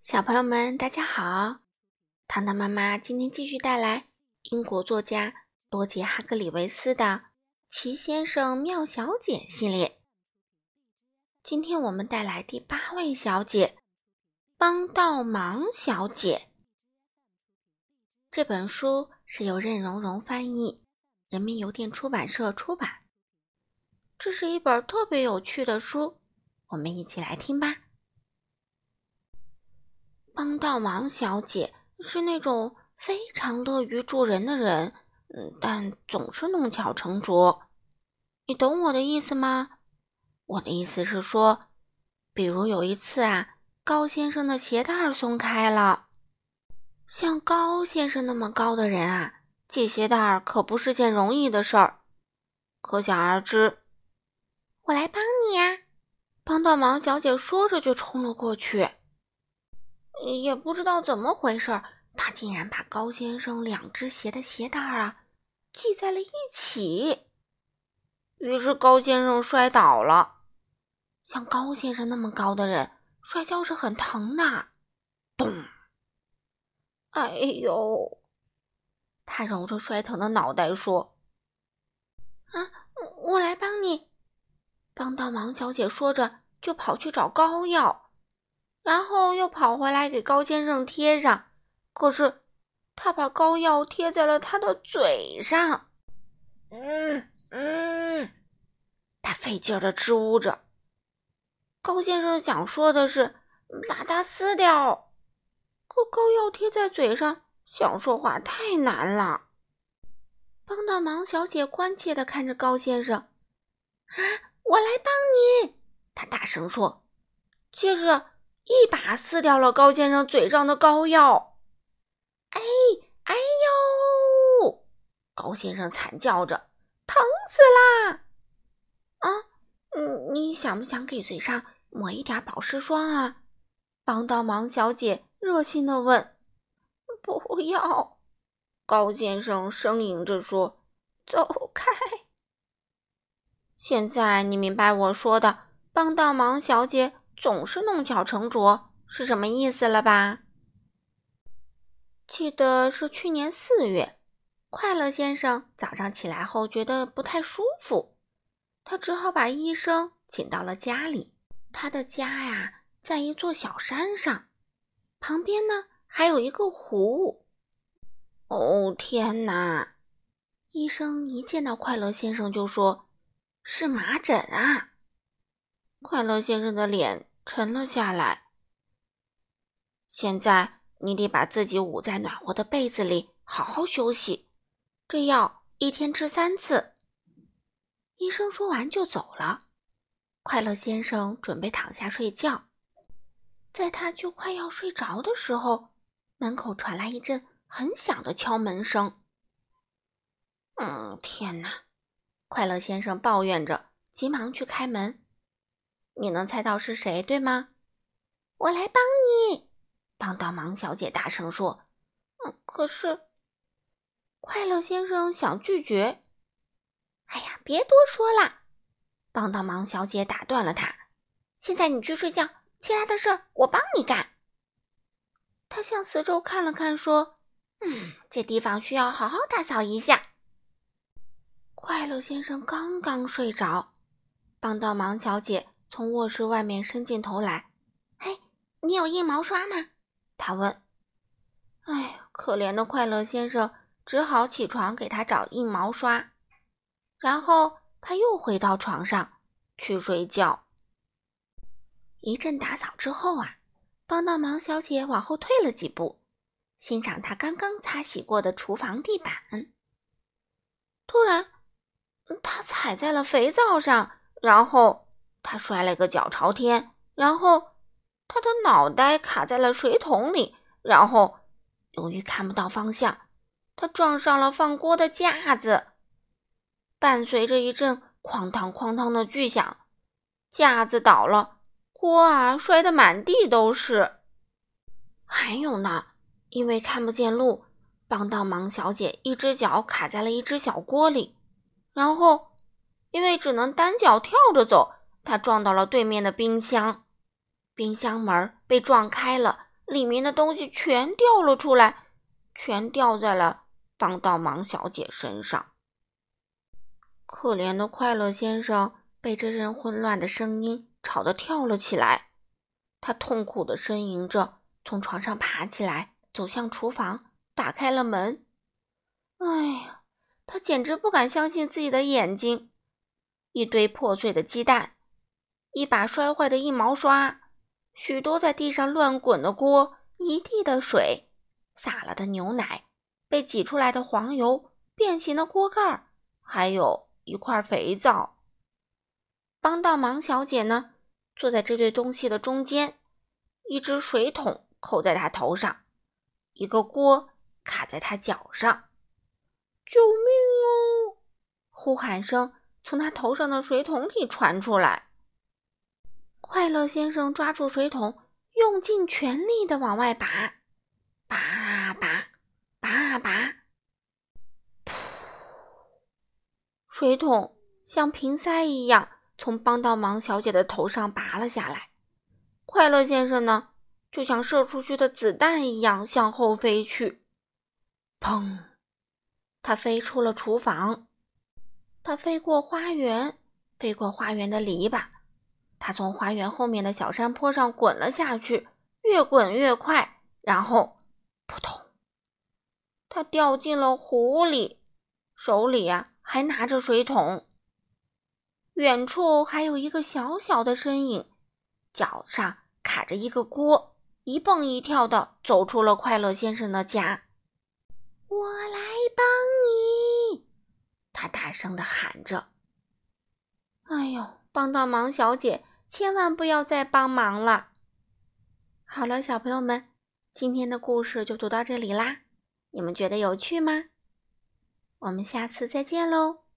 小朋友们，大家好！糖糖妈妈今天继续带来英国作家罗杰·哈格里维斯的《奇先生妙小姐》系列。今天我们带来第八位小姐——帮倒忙小姐。这本书是由任溶溶翻译，人民邮电出版社出版。这是一本特别有趣的书，我们一起来听吧。帮倒忙小姐是那种非常乐于助人的人，嗯，但总是弄巧成拙。你懂我的意思吗？我的意思是说，比如有一次啊，高先生的鞋带松开了。像高先生那么高的人啊，系鞋带可不是件容易的事儿。可想而知，我来帮你呀！帮倒忙小姐说着就冲了过去。也不知道怎么回事，他竟然把高先生两只鞋的鞋带啊系在了一起。于是高先生摔倒了。像高先生那么高的人，摔跤是很疼的。咚！哎呦！他揉着摔疼的脑袋说：“啊，我来帮你。”帮倒忙小姐说着，就跑去找膏药。然后又跑回来给高先生贴上，可是他把膏药贴在了他的嘴上。嗯嗯，他费劲的支吾着。高先生想说的是把它撕掉，可膏药贴在嘴上，想说话太难了。帮倒忙小姐关切的看着高先生，啊，我来帮你！她大声说，接着。一把撕掉了高先生嘴上的膏药，哎哎呦！高先生惨叫着，疼死啦！啊，嗯，你想不想给嘴上抹一点保湿霜啊？帮倒忙小姐热心的问。不要，高先生呻吟着说：“走开。”现在你明白我说的，帮倒忙小姐。总是弄巧成拙是什么意思了吧？记得是去年四月，快乐先生早上起来后觉得不太舒服，他只好把医生请到了家里。他的家呀，在一座小山上，旁边呢还有一个湖。哦天哪！医生一见到快乐先生就说：“是麻疹啊！”快乐先生的脸。沉了下来。现在你得把自己捂在暖和的被子里，好好休息。这药一天吃三次。医生说完就走了。快乐先生准备躺下睡觉，在他就快要睡着的时候，门口传来一阵很响的敲门声。嗯，天哪！快乐先生抱怨着，急忙去开门。你能猜到是谁，对吗？我来帮你，帮倒忙小姐大声说：“嗯，可是，快乐先生想拒绝。哎呀，别多说了！”帮倒忙小姐打断了他：“现在你去睡觉，其他的事儿我帮你干。”他向四周看了看，说：“嗯，这地方需要好好打扫一下。”快乐先生刚刚睡着，帮倒忙小姐。从卧室外面伸进头来，“嘿，你有硬毛刷吗？”他问。“哎，可怜的快乐先生只好起床给他找硬毛刷，然后他又回到床上去睡觉。一阵打扫之后啊，帮倒忙小姐往后退了几步，欣赏她刚刚擦洗过的厨房地板。突然，她踩在了肥皂上，然后。他摔了个脚朝天，然后他的脑袋卡在了水桶里，然后由于看不到方向，他撞上了放锅的架子，伴随着一阵哐当哐当的巨响，架子倒了，锅啊摔得满地都是。还有呢，因为看不见路，帮倒忙小姐一只脚卡在了一只小锅里，然后因为只能单脚跳着走。他撞到了对面的冰箱，冰箱门被撞开了，里面的东西全掉了出来，全掉在了帮倒忙小姐身上。可怜的快乐先生被这阵混乱的声音吵得跳了起来，他痛苦地呻吟着，从床上爬起来，走向厨房，打开了门。哎呀，他简直不敢相信自己的眼睛！一堆破碎的鸡蛋，一把摔坏的一毛刷，许多在地上乱滚的锅，一地的水，洒了的牛奶，被挤出来的黄油，变形的锅盖，还有……一块肥皂。帮倒忙小姐呢，坐在这堆东西的中间，一只水桶扣在她头上，一个锅卡在她脚上。救命哦！呼喊声从她头上的水桶里传出来。快乐先生抓住水桶，用尽全力的往外拔，拔啊拔，拔啊拔。噗水桶像瓶塞一样从帮倒忙小姐的头上拔了下来，快乐先生呢，就像射出去的子弹一样向后飞去。砰！他飞出了厨房，他飞过花园，飞过花园的篱笆，他从花园后面的小山坡上滚了下去，越滚越快，然后扑通，他掉进了湖里，手里呀。还拿着水桶，远处还有一个小小的身影，脚上卡着一个锅，一蹦一跳的走出了快乐先生的家。我来帮你！他大声的喊着。哎呦，帮倒忙小姐，千万不要再帮忙了！好了，小朋友们，今天的故事就读到这里啦。你们觉得有趣吗？我们下次再见喽。